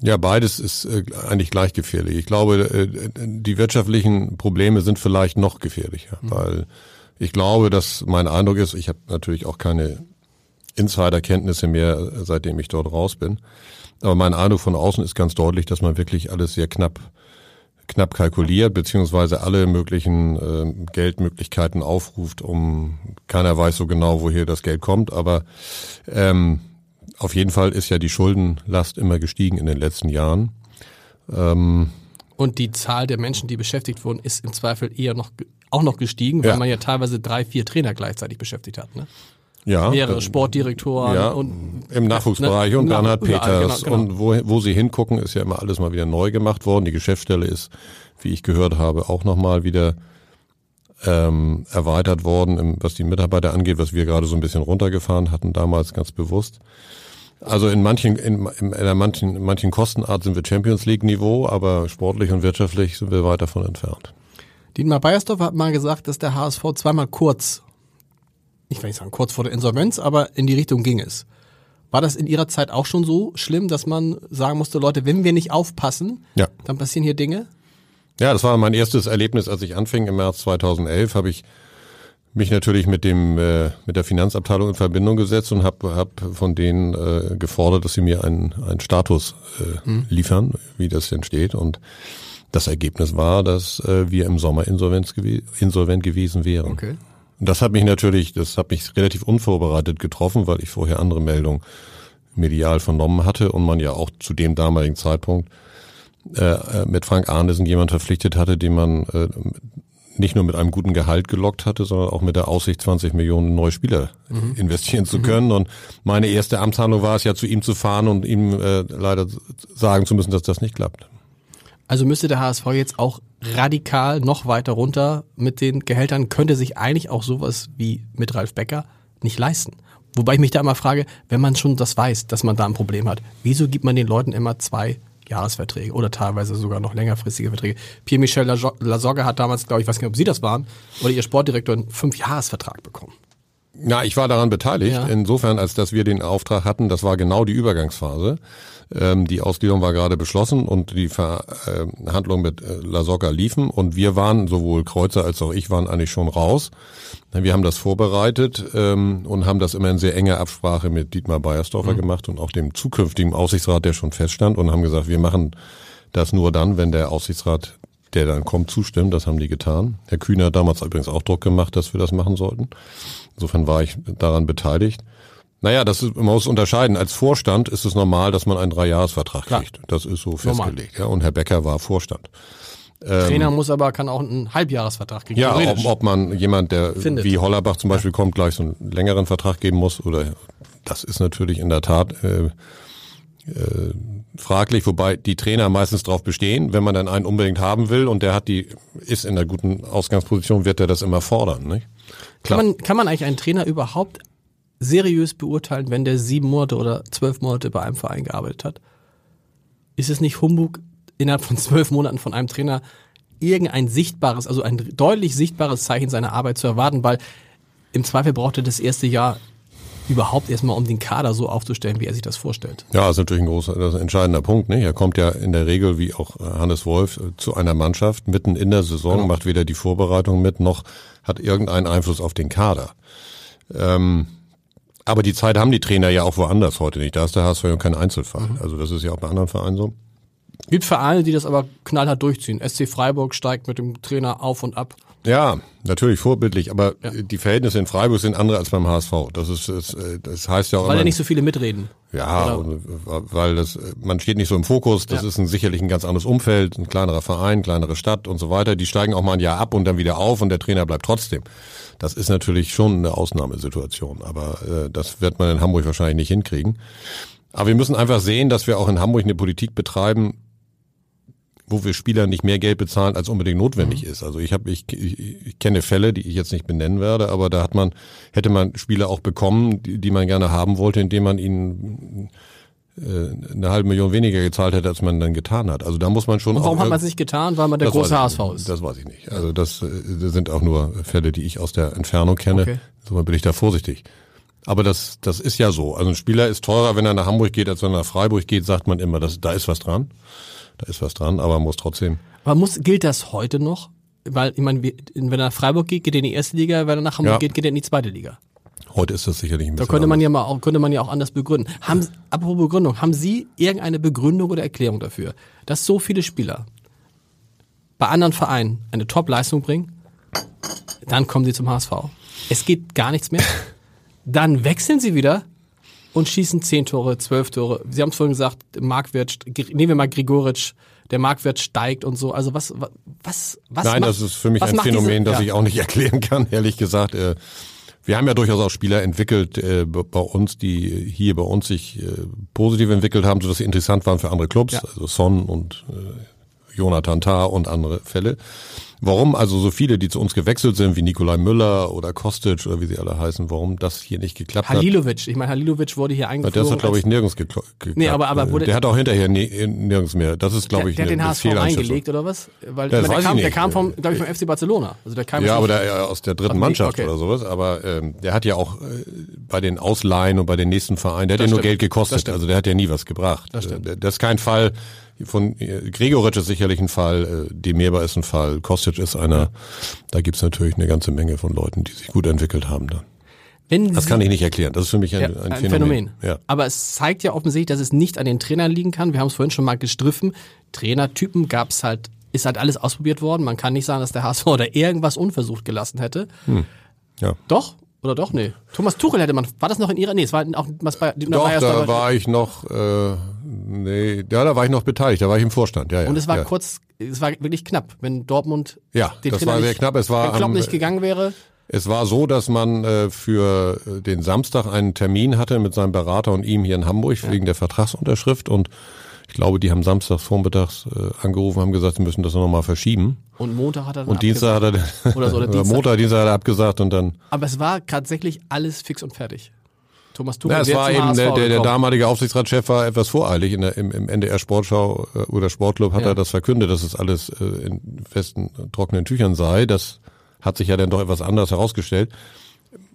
Ja, beides ist äh, eigentlich gleich gefährlich. Ich glaube, äh, die wirtschaftlichen Probleme sind vielleicht noch gefährlicher, mhm. weil ich glaube, dass mein Eindruck ist, ich habe natürlich auch keine Insiderkenntnisse mehr, seitdem ich dort raus bin. Aber mein Eindruck von außen ist ganz deutlich, dass man wirklich alles sehr knapp knapp kalkuliert, beziehungsweise alle möglichen äh, Geldmöglichkeiten aufruft, um keiner weiß so genau, woher das Geld kommt, aber ähm, auf jeden Fall ist ja die Schuldenlast immer gestiegen in den letzten Jahren. Ähm, und die Zahl der Menschen, die beschäftigt wurden, ist im Zweifel eher noch auch noch gestiegen, weil ja. man ja teilweise drei, vier Trainer gleichzeitig beschäftigt hat. Ne? Ja. Mehrere Sportdirektoren ja, und im Nachwuchsbereich ne, und Bernhard Peters. Genau, genau. Und wo, wo sie hingucken, ist ja immer alles mal wieder neu gemacht worden. Die Geschäftsstelle ist, wie ich gehört habe, auch nochmal wieder ähm, erweitert worden, was die Mitarbeiter angeht, was wir gerade so ein bisschen runtergefahren hatten, damals ganz bewusst. Also in manchen, in, in, in manchen, in manchen Kostenart sind wir Champions League Niveau, aber sportlich und wirtschaftlich sind wir weit davon entfernt. Dietmar Beiersdorf hat mal gesagt, dass der HSV zweimal kurz, ich will nicht sagen kurz vor der Insolvenz, aber in die Richtung ging es. War das in Ihrer Zeit auch schon so schlimm, dass man sagen musste, Leute, wenn wir nicht aufpassen, ja. dann passieren hier Dinge? Ja, das war mein erstes Erlebnis, als ich anfing im März 2011, habe ich mich natürlich mit dem äh, mit der Finanzabteilung in Verbindung gesetzt und habe hab von denen äh, gefordert, dass sie mir einen, einen Status äh, mhm. liefern, wie das denn steht. Und das Ergebnis war, dass äh, wir im Sommer insolvent, gew insolvent gewesen wären. Okay. Und das hat mich natürlich, das hat mich relativ unvorbereitet getroffen, weil ich vorher andere Meldungen medial vernommen hatte und man ja auch zu dem damaligen Zeitpunkt äh, äh mit Frank Arnesen jemand verpflichtet hatte, den man äh, nicht nur mit einem guten Gehalt gelockt hatte, sondern auch mit der Aussicht, 20 Millionen neue Spieler mhm. investieren zu können. Mhm. Und meine erste Amtshandlung war es ja, zu ihm zu fahren und ihm äh, leider sagen zu müssen, dass das nicht klappt. Also müsste der HSV jetzt auch radikal noch weiter runter mit den Gehältern, könnte sich eigentlich auch sowas wie mit Ralf Becker nicht leisten. Wobei ich mich da immer frage, wenn man schon das weiß, dass man da ein Problem hat, wieso gibt man den Leuten immer zwei Jahresverträge oder teilweise sogar noch längerfristige Verträge. Pierre-Michel Lasogga hat damals, glaube ich, weiß nicht, ob Sie das waren, oder Ihr Sportdirektor einen Fünf-Jahresvertrag bekommen. Na, ich war daran beteiligt, Ja. insofern, als dass wir den Auftrag hatten, das war genau die Übergangsphase. Ähm, die Ausgliederung war gerade beschlossen und die Verhandlungen mit äh, La Soga liefen und wir waren, sowohl Kreuzer als auch ich, waren eigentlich schon raus. Wir haben das vorbereitet ähm, und haben das immer in sehr enger Absprache mit Dietmar Beiersdorfer gemacht und auch dem zukünftigen Aufsichtsrat, der schon feststand und haben gesagt, wir machen das nur dann, wenn der Aufsichtsrat, der dann kommt, zustimmt. Das haben die getan. Herr Kühner hat damals übrigens auch Druck gemacht, dass wir das machen sollten. Insofern war ich daran beteiligt. Naja, das ist, man muss unterscheiden. Als Vorstand ist es normal, dass man einen Dreijahresvertrag Klar. kriegt. Das ist so festgelegt. Ja, und Herr Becker war Vorstand. Trainer muss aber, kann auch einen Halbjahresvertrag kriegen. Ähm, Ja, ob, ob man jemand, der Findet. wie Hollerbach zum Beispiel kommt, gleich so einen längeren Vertrag geben muss oder das ist natürlich in der Tat äh, äh, fraglich, wobei die Trainer meistens darauf bestehen, wenn man dann einen unbedingt haben will und der hat die, ist in einer guten Ausgangsposition, wird er das immer fordern. Nicht? Kann man, kann man eigentlich einen Trainer überhaupt seriös beurteilen, wenn der sieben Monate oder zwölf Monate bei einem Verein gearbeitet hat? Ist es nicht Humbug, innerhalb von zwölf Monaten von einem Trainer irgendein sichtbares, also ein deutlich sichtbares Zeichen seiner Arbeit zu erwarten, weil im Zweifel braucht er das erste Jahr überhaupt erstmal, um den Kader so aufzustellen, wie er sich das vorstellt. Ja, ist natürlich ein großer, das ist ein entscheidender Punkt. Nicht? Er kommt ja in der Regel, wie auch äh, Hannes Wolf, äh, zu einer Mannschaft mitten in der Saison, Genau. macht weder die Vorbereitung mit, noch hat irgendeinen Einfluss auf den Kader. Ähm, aber die Zeit haben die Trainer ja auch woanders heute nicht. Da ist der HSV ja kein Einzelfall. Mhm. Also das ist ja auch bei anderen Vereinen so. Gibt Vereine, die das aber knallhart durchziehen. SC Freiburg steigt mit dem Trainer auf und ab. Ja, natürlich vorbildlich, aber äh, die Verhältnisse in Freiburg sind andere als beim HSV. Das ist, das, äh, das heißt ja auch Weil ja nicht so viele mitreden. Ja, äh, weil das, man steht nicht so im Fokus, das Ja. ist ein, sicherlich ein ganz anderes Umfeld, ein kleinerer Verein, kleinere Stadt und so weiter. Die steigen auch mal ein Jahr ab und dann wieder auf und der Trainer bleibt trotzdem. Das ist natürlich schon eine Ausnahmesituation, aber äh, das wird man in Hamburg wahrscheinlich nicht hinkriegen. Aber wir müssen einfach sehen, dass wir auch in Hamburg eine Politik betreiben, wo wir Spieler nicht mehr Geld bezahlen, als unbedingt notwendig ist. Also ich habe, ich, ich, ich kenne Fälle, die ich jetzt nicht benennen werde, aber da hat man, hätte man Spieler auch bekommen, die, die man gerne haben wollte, indem man ihnen äh, eine halbe Million weniger gezahlt hätte, als man dann getan hat. Also da muss man schon. Und warum auch, hat man es nicht getan? Weil man der große HSV ist. Das weiß ich nicht. Also das, äh, das sind auch nur Fälle, die ich aus der Entfernung kenne. Okay. Insofern bin ich da vorsichtig. Aber das, das ist ja so. Also ein Spieler ist teurer, wenn er nach Hamburg geht, als wenn er nach Freiburg geht, sagt man immer, das, da ist was dran. Da ist was dran, aber man muss trotzdem. Aber muss, gilt das heute noch? Weil, ich meine, wenn er nach Freiburg geht, geht er in die erste Liga, wenn er nach Hamburg Ja. geht, geht er in die zweite Liga. Heute ist das sicherlich ein Da bisschen. könnte man anders. ja mal auch, könnte man ja auch anders begründen. Haben, apropos Begründung, haben Sie irgendeine Begründung oder Erklärung dafür, dass so viele Spieler bei anderen Vereinen eine Top-Leistung bringen? Dann kommen sie zum HSV. Es geht gar nichts mehr. (laughs) Dann wechseln sie wieder und schießen zehn Tore, zwölf Tore. Sie haben es vorhin gesagt, Marktwert, nehmen wir mal Grigoric, der Marktwert steigt und so. Also was, was, was Nein, macht- das ist für mich ein Phänomen, diese- das ja. ich auch nicht (laughs) erklären kann, ehrlich gesagt. Äh, Wir haben ja durchaus auch Spieler entwickelt äh, bei uns, die hier bei uns sich äh, positiv entwickelt haben, sodass sie interessant waren für andere Clubs, Ja. also Son und äh, Jonathan Tah und andere Fälle. Warum also so viele, die zu uns gewechselt sind, wie Nikolai Müller oder Kostic oder wie sie alle heißen, warum das hier nicht geklappt hat? Halilovic, ich meine, Halilovic wurde hier eingeflogen. Der ist doch, glaube ich, nirgends gekla- geklappt. Nee, aber- aber wurde- der hat auch hinterher nirgends mehr. Das ist, glaube der, ich, der hat eine, den HSV eingelegt oder was? Weil Das meine, weiß der, kam, der kam vom, glaube ich, vom FC Barcelona. Also der kam Ja, aber der äh, aus der dritten Mannschaft okay. oder sowas. Aber ähm, der hat ja auch äh, bei den Ausleihen und bei den nächsten Vereinen, der hat Das ja nur stimmt. Geld Das gekostet. Also der hat ja nie was gebracht. Das. Äh, Das ist kein Fall von äh, Gregoritsch ist sicherlich ein Fall, äh, Demeba ist ein Fall, Kostic ist einer. Da gibt's natürlich eine ganze Menge von Leuten, die sich gut entwickelt haben dann. Wenn Das kann ich nicht erklären. Das ist für mich ein, Ja, ein, Phänomen. Phänomen. Ja. Aber es zeigt ja offensichtlich, dass es nicht an den Trainern liegen kann. Wir haben es vorhin schon mal gestriffen. Trainertypen gab es halt, ist halt alles ausprobiert worden. Man kann nicht sagen, dass der HSV (laughs) oder irgendwas unversucht gelassen hätte. ja. Doch? Oder doch? Nee. Thomas Tuchel hätte man, war das noch in ihrer, nee, es war auch was bei, Doch, da war ich noch, äh, nee, ja, da war ich noch beteiligt, da war ich im Vorstand, ja, ja. und es war ja. kurz, es war wirklich knapp, wenn Dortmund Ja, den das Trainer war sehr nicht, knapp. Es war wenn Klopp am- nicht gegangen wäre. Es war so, dass man äh, für äh, den Samstag einen Termin hatte mit seinem Berater und ihm hier in Hamburg wegen der Vertragsunterschrift und ich glaube, die haben samstags vormittags äh, angerufen, haben gesagt, sie müssen das nochmal verschieben. Und Montag hat er dann Und Dienstag hat er Oder so, (laughs) oder Dienstag. Montag, Dienstag hat er abgesagt und dann, Aber es war tatsächlich alles fix und fertig. Thomas Tuchel ja, es war eben, der, der, der damalige Aufsichtsratschef war etwas voreilig in der, im, im NDR Sportschau äh, oder Sportclub hat Ja. er das verkündet, dass es alles äh, in festen, trockenen Tüchern sei. Das hat sich ja dann doch etwas anders herausgestellt.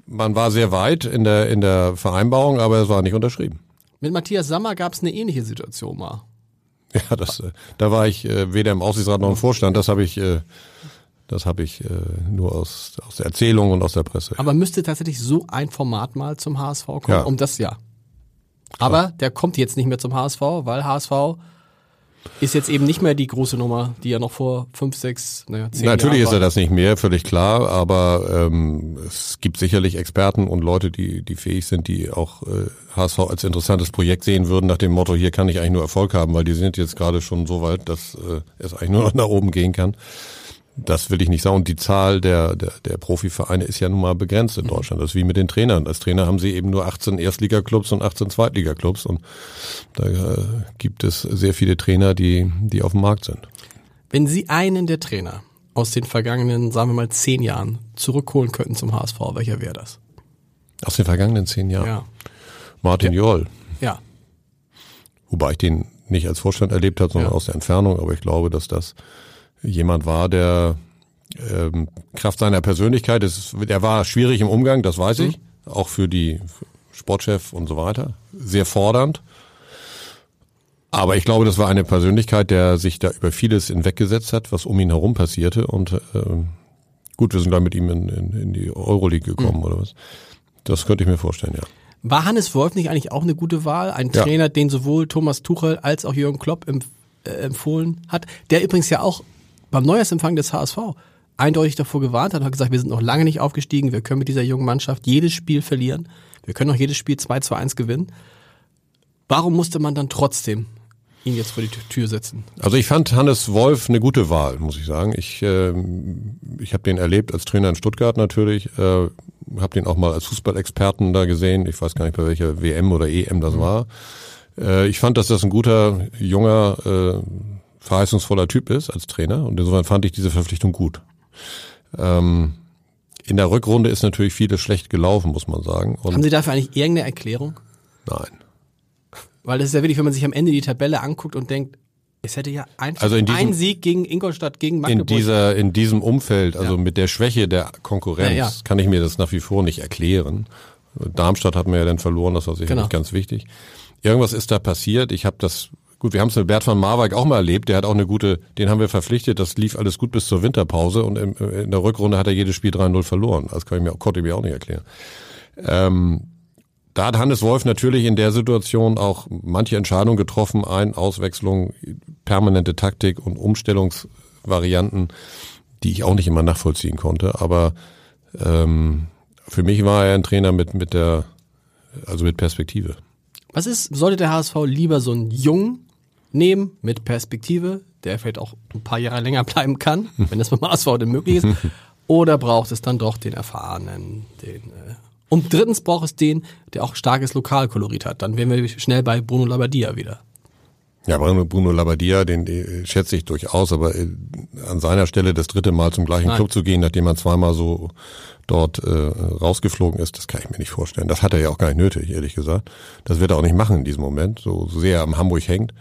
man war sehr weit in der, in der Vereinbarung, aber es war nicht unterschrieben. Mit Matthias Sammer gab es eine ähnliche Situation mal. Ja, das, äh, da war ich äh, weder im Aufsichtsrat noch im Vorstand. Das habe ich, äh, das habe ich äh, nur aus, aus der Erzählung und aus der Presse. Aber müsste tatsächlich so ein Format mal zum HSV kommen, Ja. um das ja. Aber der kommt jetzt nicht mehr zum HSV, weil HSV ist jetzt eben nicht mehr die große Nummer, die er noch vor fünf, sechs, naja, zehn Natürlich Jahren ist er das nicht mehr, völlig klar, aber ähm, es gibt sicherlich Experten und Leute, die, die fähig sind, die auch äh, HSV als interessantes Projekt sehen würden, nach dem Motto, hier kann ich eigentlich nur Erfolg haben, weil die sind jetzt gerade schon so weit, dass äh, es eigentlich nur noch nach oben gehen kann. Das will ich nicht sagen. Und die Zahl der, der, der Profivereine ist ja nun mal begrenzt in Deutschland. Das ist wie mit den Trainern. Als Trainer haben sie eben nur 18 Erstligaklubs und 18 Zweitligaklubs. Und da äh, gibt es sehr viele Trainer, die, die auf dem Markt sind. Wenn Sie einen der Trainer aus den vergangenen, sagen wir mal, zehn Jahren zurückholen könnten zum HSV, welcher wäre das? Aus den vergangenen zehn Jahren. Ja. Martin Joll. Ja. Wobei ich den nicht als Vorstand erlebt habe, sondern Ja. aus der Entfernung. Aber ich glaube, dass das jemand war, der ähm, Kraft seiner Persönlichkeit, das, der war schwierig im Umgang, das weiß ich, auch für die Sportchef und so weiter, sehr fordernd. Aber ich glaube, das war eine Persönlichkeit, der sich da über vieles hinweggesetzt hat, was um ihn herum passierte. Und ähm, gut, wir sind da mit ihm in, in, in die Euroleague gekommen oder was. Das könnte ich mir vorstellen, ja. War Hannes Wolf nicht eigentlich auch eine gute Wahl? Ein Ja. Trainer, den sowohl Thomas Tuchel als auch Jürgen Klopp äh, empfohlen hat, der übrigens ja auch beim Neujahrsempfang des HSV eindeutig davor gewarnt hat hat gesagt, wir sind noch lange nicht aufgestiegen, wir können mit dieser jungen Mannschaft jedes Spiel verlieren, wir können auch jedes Spiel 2 zu 1 gewinnen. Warum musste man dann trotzdem ihn jetzt vor die Tür- setzen? Also ich fand Hannes Wolf eine gute Wahl, muss ich sagen. Ich, ähm, ich habe den erlebt als Trainer in Stuttgart natürlich, äh, habe den auch mal als Fußballexperten da gesehen. Ich weiß gar nicht, bei welcher WM oder EM das war. Äh, ich fand, dass das ein guter, junger, äh, verheißungsvoller Typ ist als Trainer und insofern fand ich diese Verpflichtung gut. Ähm, in der Rückrunde ist natürlich vieles schlecht gelaufen, muss man sagen. Und Haben Sie dafür eigentlich irgendeine Erklärung? nein. Weil das ist ja wirklich, wenn man sich am Ende die Tabelle anguckt und denkt, es hätte ja einfach Also in diesem- ein Sieg gegen Ingolstadt, gegen in Magdeburg. dieser in diesem Umfeld, also Ja. mit der Schwäche der Konkurrenz, Ja, ja. kann ich mir das nach wie vor nicht erklären. Darmstadt hat mir ja dann verloren, das war sicherlich Genau. ganz wichtig. Irgendwas ist da passiert. Ich habe das gut, wir haben es mit Bert van Marwijk auch mal erlebt. Der hat auch eine gute, den haben wir verpflichtet. Das lief alles gut bis zur Winterpause und im, in der Rückrunde hat er jedes Spiel 3-0 verloren. Das kann ich mir, konnte ich mir auch nicht erklären. Ähm, da hat Hannes Wolf natürlich in der Situation auch manche Entscheidungen getroffen, Ein-, Auswechslung, permanente Taktik und Umstellungsvarianten, die ich auch nicht immer nachvollziehen konnte. Aber ähm, für mich war er ein Trainer mit mit der, also mit Perspektive. Was ist, sollte der HSV lieber so einen Jungen nehmen mit Perspektive, der vielleicht auch ein paar Jahre länger bleiben kann, wenn das beim HSV denn möglich ist, (laughs) oder braucht es dann doch den Erfahrenen, den, äh, und drittens braucht es den, der auch starkes Lokalkolorit hat. Dann wären wir schnell bei Bruno Labbadia wieder. Ja, Bruno, Bruno Labbadia, den äh, schätze ich durchaus, aber äh, an seiner Stelle das dritte Mal zum gleichen Nein. Club zu gehen, nachdem man zweimal so dort äh, rausgeflogen ist, das kann ich mir nicht vorstellen. Das hat er ja auch gar nicht nötig, ehrlich gesagt. Das wird er auch nicht machen in diesem Moment, so sehr er am Hamburg hängt.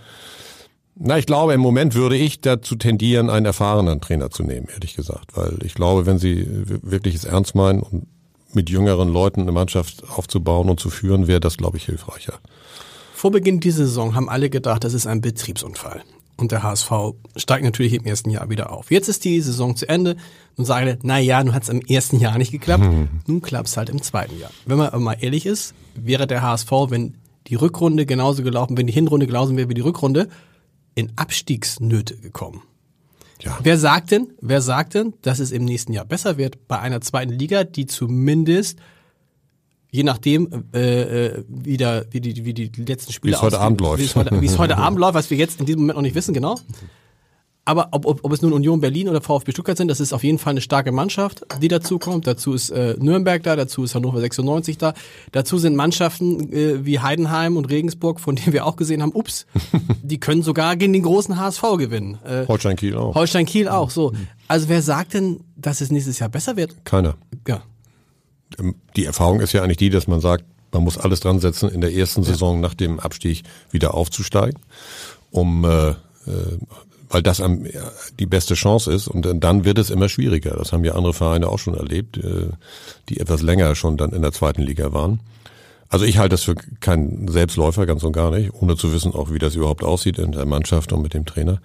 Na, ich glaube, im Moment würde ich dazu tendieren, einen erfahrenen Trainer zu nehmen, ehrlich gesagt. Weil ich glaube, wenn sie wirklich es ernst meinen und mit jüngeren Leuten eine Mannschaft aufzubauen und zu führen, wäre das, glaube ich, hilfreicher. Vor Beginn dieser Saison haben alle gedacht, das ist ein Betriebsunfall. Und der HSV steigt natürlich im ersten Jahr wieder auf. Jetzt ist die Saison zu Ende und sage, na ja, nun hat es im ersten Jahr nicht geklappt, (laughs) nun klappt es halt im zweiten Jahr. Wenn man mal ehrlich ist, wäre der HSV, wenn die Rückrunde genauso gelaufen, wenn die Hinrunde genauso wäre wie die Rückrunde, in Abstiegsnöte gekommen. Ja. Wer sagt denn, wer sagt denn, dass es im nächsten Jahr besser wird bei einer zweiten Liga, die zumindest je nachdem, äh, äh, wie, der, wie, die, wie die letzten Spiele Wie es heute Abend läuft. Wie es heute, wie es heute (laughs) Abend läuft, was wir jetzt in diesem Moment noch nicht wissen, genau. Aber ob, ob, ob es nun Union Berlin oder VfB Stuttgart sind, das ist auf jeden Fall eine starke Mannschaft, die dazu kommt. Dazu ist äh, Nürnberg da, dazu ist Hannover 96 da. Dazu sind Mannschaften äh, wie Heidenheim und Regensburg, von denen wir auch gesehen haben, ups, (laughs) die können sogar gegen den großen HSV gewinnen. Äh, Holstein Kiel auch. Holstein Kiel auch, so. Also wer sagt denn, dass es nächstes Jahr besser wird? Keiner. Ähm, Die Erfahrung ist ja eigentlich die, dass man sagt, man muss alles dran setzen, in der ersten Saison nach dem Abstieg wieder aufzusteigen, um äh, äh, weil das am, die beste Chance ist und dann wird es immer schwieriger. Das haben ja andere Vereine auch schon erlebt, äh, die etwas länger schon dann in der zweiten Liga waren. Also ich halte das für keinen Selbstläufer, ganz und gar nicht, ohne zu wissen auch, wie das überhaupt aussieht in der Mannschaft und mit dem Trainer.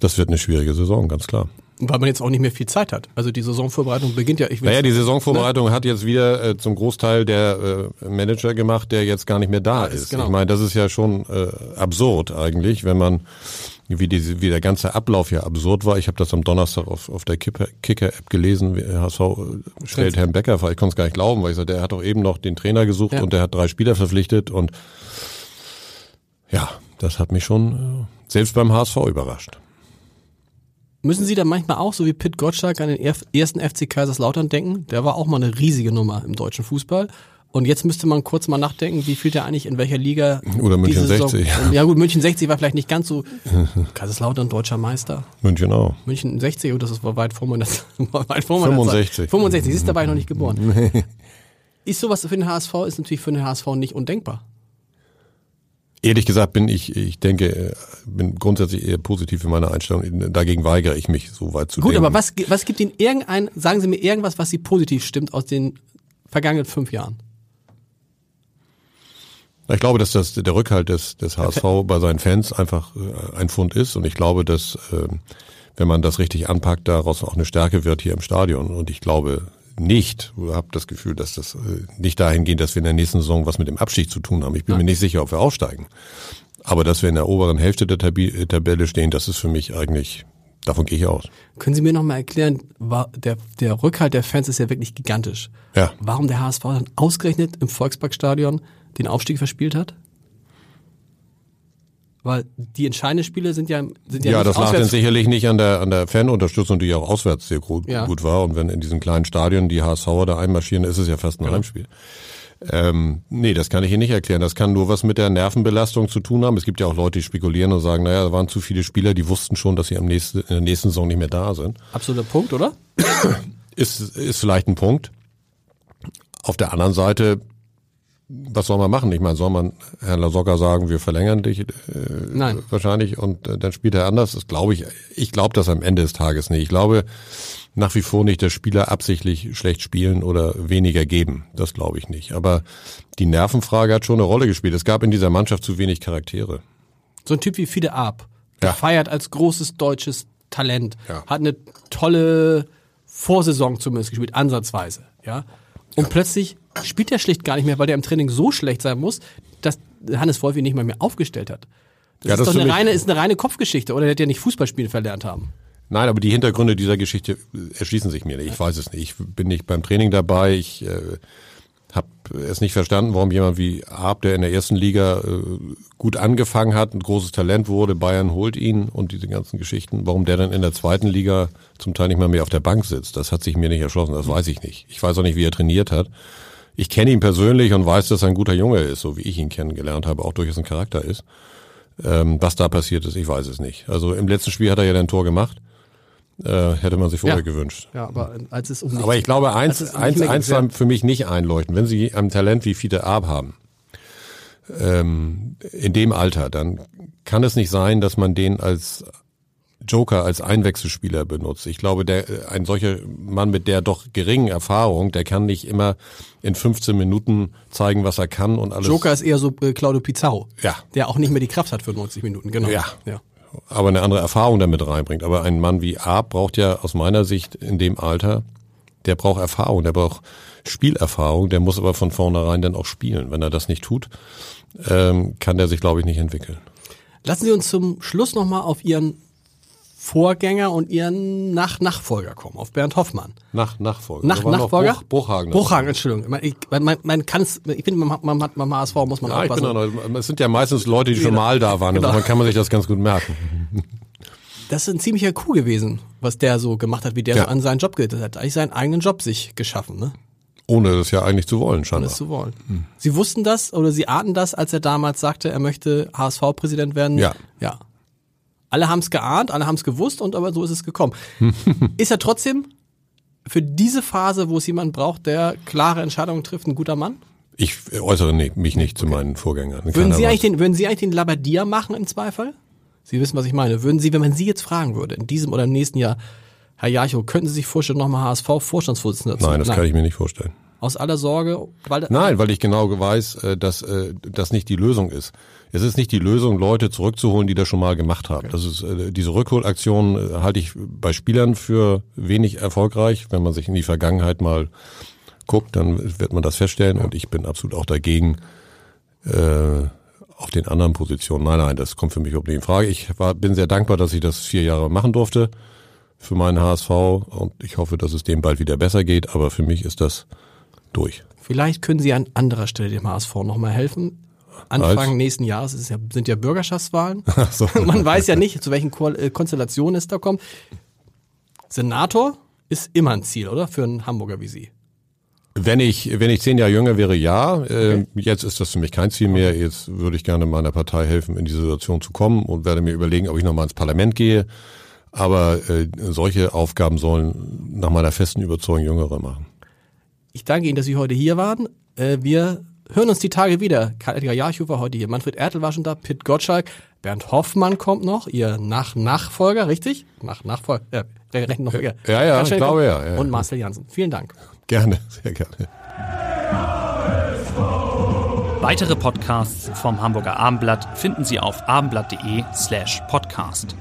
Das wird eine schwierige Saison, ganz klar. Weil man jetzt auch nicht mehr viel Zeit hat. Also die Saisonvorbereitung beginnt ja. Ich naja, die Saisonvorbereitung ne? hat jetzt wieder äh, zum Großteil der äh, Manager gemacht, der jetzt gar nicht mehr da ja, ist. Genau. Ich meine, das ist ja schon äh, absurd eigentlich, wenn man wie, die, wie der ganze Ablauf ja absurd war. Ich habe das am Donnerstag auf, auf der Kicker-App gelesen. HSV äh, stellt Herrn Becker vor. Ich konnte es gar nicht glauben, weil ich sagte, der hat doch eben noch den Trainer gesucht ja. und der hat drei Spieler verpflichtet und ja, das hat mich schon äh, selbst beim HSV überrascht. Müssen Sie da manchmal auch, so wie Pitt Gottschalk, an den ersten FC Kaiserslautern denken? Der war auch mal eine riesige Nummer im deutschen Fußball. Und jetzt müsste man kurz mal nachdenken, wie viel der eigentlich in welcher Liga. Oder München 60. Saison, (laughs) ja gut, München 60 war vielleicht nicht ganz so. (laughs) Kaiserslautern deutscher Meister. München auch. München 60, und das war weit vor meiner (laughs) weit vor meiner 65. Zeit. 65, siehst du, da war ich noch nicht geboren. Nee. Ist sowas für den HSV, ist natürlich für den HSV nicht undenkbar. Ehrlich gesagt bin ich, ich denke, äh, bin grundsätzlich eher positiv in meiner Einstellung. Dagegen weigere ich mich, so weit zu Gut, denken. aber was, was gibt Ihnen irgendein, sagen Sie mir irgendwas, was Sie positiv stimmt aus den vergangenen fünf Jahren? Ich glaube, dass das der Rückhalt des, des HSV bei seinen Fans einfach äh, ein Fund ist und ich glaube, dass äh, wenn man das richtig anpackt, daraus auch eine Stärke wird hier im Stadion und ich glaube nicht, oder habe das Gefühl, dass das äh, nicht dahin geht, dass wir in der nächsten Saison was mit dem Abstieg zu tun haben. Ich bin Nein. mir nicht sicher, ob wir aufsteigen. Aber dass wir in der oberen Hälfte der Tabelle stehen, das ist für mich eigentlich Davon gehe ich aus. Können Sie mir noch mal erklären, der, der Rückhalt der Fans ist ja wirklich gigantisch. Ja. Warum der HSV dann ausgerechnet im Volksparkstadion den Aufstieg verspielt hat? Weil die entscheidenden Spiele sind ja sind ja Ja, das lag dann sicherlich nicht an der an der Fanunterstützung, die ja auch auswärts sehr gut, ja. gut war. Und wenn in diesen kleinen Stadien die HSVer da einmarschieren, ist es ja fast ein ja. Heimspiel. Ähm, nee, das kann ich Ihnen nicht erklären. Das kann nur was mit der Nervenbelastung zu tun haben. Es gibt ja auch Leute, die spekulieren und sagen, naja, da waren zu viele Spieler, die wussten schon, dass sie am nächsten, in der nächsten Saison nicht mehr da sind. Absoluter Punkt, oder? ist, ist vielleicht ein Punkt. Auf der anderen Seite was soll man machen? Ich meine, soll man Herrn Lasogga sagen, wir verlängern dich? Äh, Nein. Wahrscheinlich und äh, dann spielt er anders. Das glaube ich. Ich glaube das am Ende des Tages nicht. Ich glaube nach wie vor nicht, dass Spieler absichtlich schlecht spielen oder weniger geben. Das glaube ich nicht. Aber die Nervenfrage hat schon eine Rolle gespielt. Es gab in dieser Mannschaft zu wenig Charaktere. So ein Typ wie Fide Ab, ja. feiert als großes deutsches Talent, ja. hat eine tolle Vorsaison zumindest gespielt, ansatzweise, ja. Und ja. plötzlich spielt er schlicht gar nicht mehr, weil der im Training so schlecht sein muss, dass Hannes Wolf ihn nicht mal mehr aufgestellt hat. Das, ja, ist das doch eine reine, ist eine reine Kopfgeschichte, oder der hätte ja nicht Fußballspielen verlernt haben. Nein, aber die Hintergründe dieser Geschichte erschließen sich mir nicht. Ich weiß es nicht. Ich bin nicht beim Training dabei. Ich äh, habe es nicht verstanden, warum jemand wie Arp, der in der ersten Liga äh, gut angefangen hat, ein großes Talent wurde, Bayern holt ihn und diese ganzen Geschichten, warum der dann in der zweiten Liga zum Teil nicht mal mehr auf der Bank sitzt. Das hat sich mir nicht erschlossen. Das weiß ich nicht. Ich weiß auch nicht, wie er trainiert hat ich kenne ihn persönlich und weiß, dass er ein guter Junge ist, so wie ich ihn kennengelernt habe, auch durchaus ein Charakter ist. Ähm, was da passiert ist, ich weiß es nicht. Also im letzten Spiel hat er ja ein Tor gemacht. Äh, hätte man sich vorher ja. gewünscht. Ja, aber als es um Aber ich glaube, eins, eins, eins war für mich nicht einleuchten. Wenn Sie ein Talent wie Fiete Ab haben, ähm, in dem Alter, dann kann es nicht sein, dass man den als Joker als Einwechselspieler benutzt. Ich glaube, der, äh, ein solcher Mann mit der doch geringen Erfahrung, der kann nicht immer in 15 Minuten zeigen, was er kann und alles. Joker ist eher so äh, Claudio Pizarro. Ja. Der auch nicht mehr die Kraft hat für 90 Minuten, genau. Ja. ja. Aber eine andere Erfahrung damit reinbringt. Aber ein Mann wie Arp braucht ja aus meiner Sicht in dem Alter, der braucht Erfahrung, der braucht Spielerfahrung, der muss aber von vornherein dann auch spielen. Wenn er das nicht tut, ähm, kann der sich, glaube ich, nicht entwickeln. Lassen Sie uns zum Schluss nochmal auf Ihren Vorgänger und ihren Nach Nachfolger kommen, auf Bernd Hoffmann. Nach Nachfolger. Nach Nachfolger? Bruch, Bruchhagen. Bruchhagen, Entschuldigung. Ich, man, man, man kann es, ich finde, man, man hat beim HSV muss man ja, aufpassen. Ich bin auch, es sind ja meistens Leute, die schon mal da waren, genau. also man kann man sich das ganz gut merken. Das ist ein ziemlicher Coup gewesen, was der so gemacht hat, wie der ja. so an seinen Job geht. Er hat eigentlich seinen eigenen Job sich geschaffen, ne? Ohne das ja eigentlich zu wollen, scheinbar. Ohne es zu wollen. Hm. Sie wussten das oder Sie ahnten das, als er damals sagte, er möchte HSV-Präsident werden? Ja. Ja. Alle haben es geahnt, alle haben es gewusst und aber so ist es gekommen. (laughs) ist er trotzdem für diese Phase, wo es jemanden braucht, der klare Entscheidungen trifft, ein guter Mann? Ich äußere mich nicht zu meinen Vorgängern. Würden Sie, eigentlich den, würden Sie eigentlich den Labadia machen im Zweifel? Sie wissen, was ich meine. Würden Sie, wenn man Sie jetzt fragen würde, in diesem oder im nächsten Jahr, Herr Jacho, könnten Sie sich vorstellen, nochmal HSV-Vorstandsvorsitzender zu Nein, das kann ich mir nicht vorstellen. Aus aller Sorge, weil Nein, weil ich genau weiß, äh, dass äh, das nicht die Lösung ist. Es ist nicht die Lösung, Leute zurückzuholen, die das schon mal gemacht haben. Das ist äh, diese Rückholaktion halte ich bei Spielern für wenig erfolgreich. Wenn man sich in die Vergangenheit mal guckt, dann wird man das feststellen. Und ich bin absolut auch dagegen äh, auf den anderen Positionen. Nein, nein, das kommt für mich überhaupt nicht in Frage. Ich war, bin sehr dankbar, dass ich das vier Jahre machen durfte für meinen HSV und ich hoffe, dass es dem bald wieder besser geht. Aber für mich ist das durch. Vielleicht können Sie an anderer Stelle dem HSV nochmal helfen. Anfang Als? nächsten Jahres ja, sind ja Bürgerschaftswahlen. (laughs) So. (laughs) Man weiß ja nicht, zu welchen Ko äh, Konstellationen es da kommt. Senator ist immer ein Ziel, oder? Für einen Hamburger wie Sie. Wenn ich, wenn ich zehn Jahre jünger wäre, ja. Okay. Äh, jetzt ist das für mich kein Ziel mehr. Jetzt würde ich gerne meiner Partei helfen, in diese Situation zu kommen und werde mir überlegen, ob ich nochmal ins Parlament gehe. Aber äh, solche Aufgaben sollen nach meiner festen Überzeugung Jüngere machen. Ich danke Ihnen, dass Sie heute hier waren. Äh, wir hören uns die Tage wieder. Karl-Edgar Jarchow war heute hier. Manfred Ertel war schon da. Pitt Gottschalk. Bernd Hoffmann kommt noch. Ihr Nach Nachfolger, richtig? Nach Nachfolger. Ja, rechnen noch. Ja, ja, ja ich glaube ja, ja. Und Marcel Janssen. Vielen Dank. Gerne, sehr gerne. Weitere Podcasts vom Hamburger Abendblatt finden Sie auf abendblatt.de slash podcast.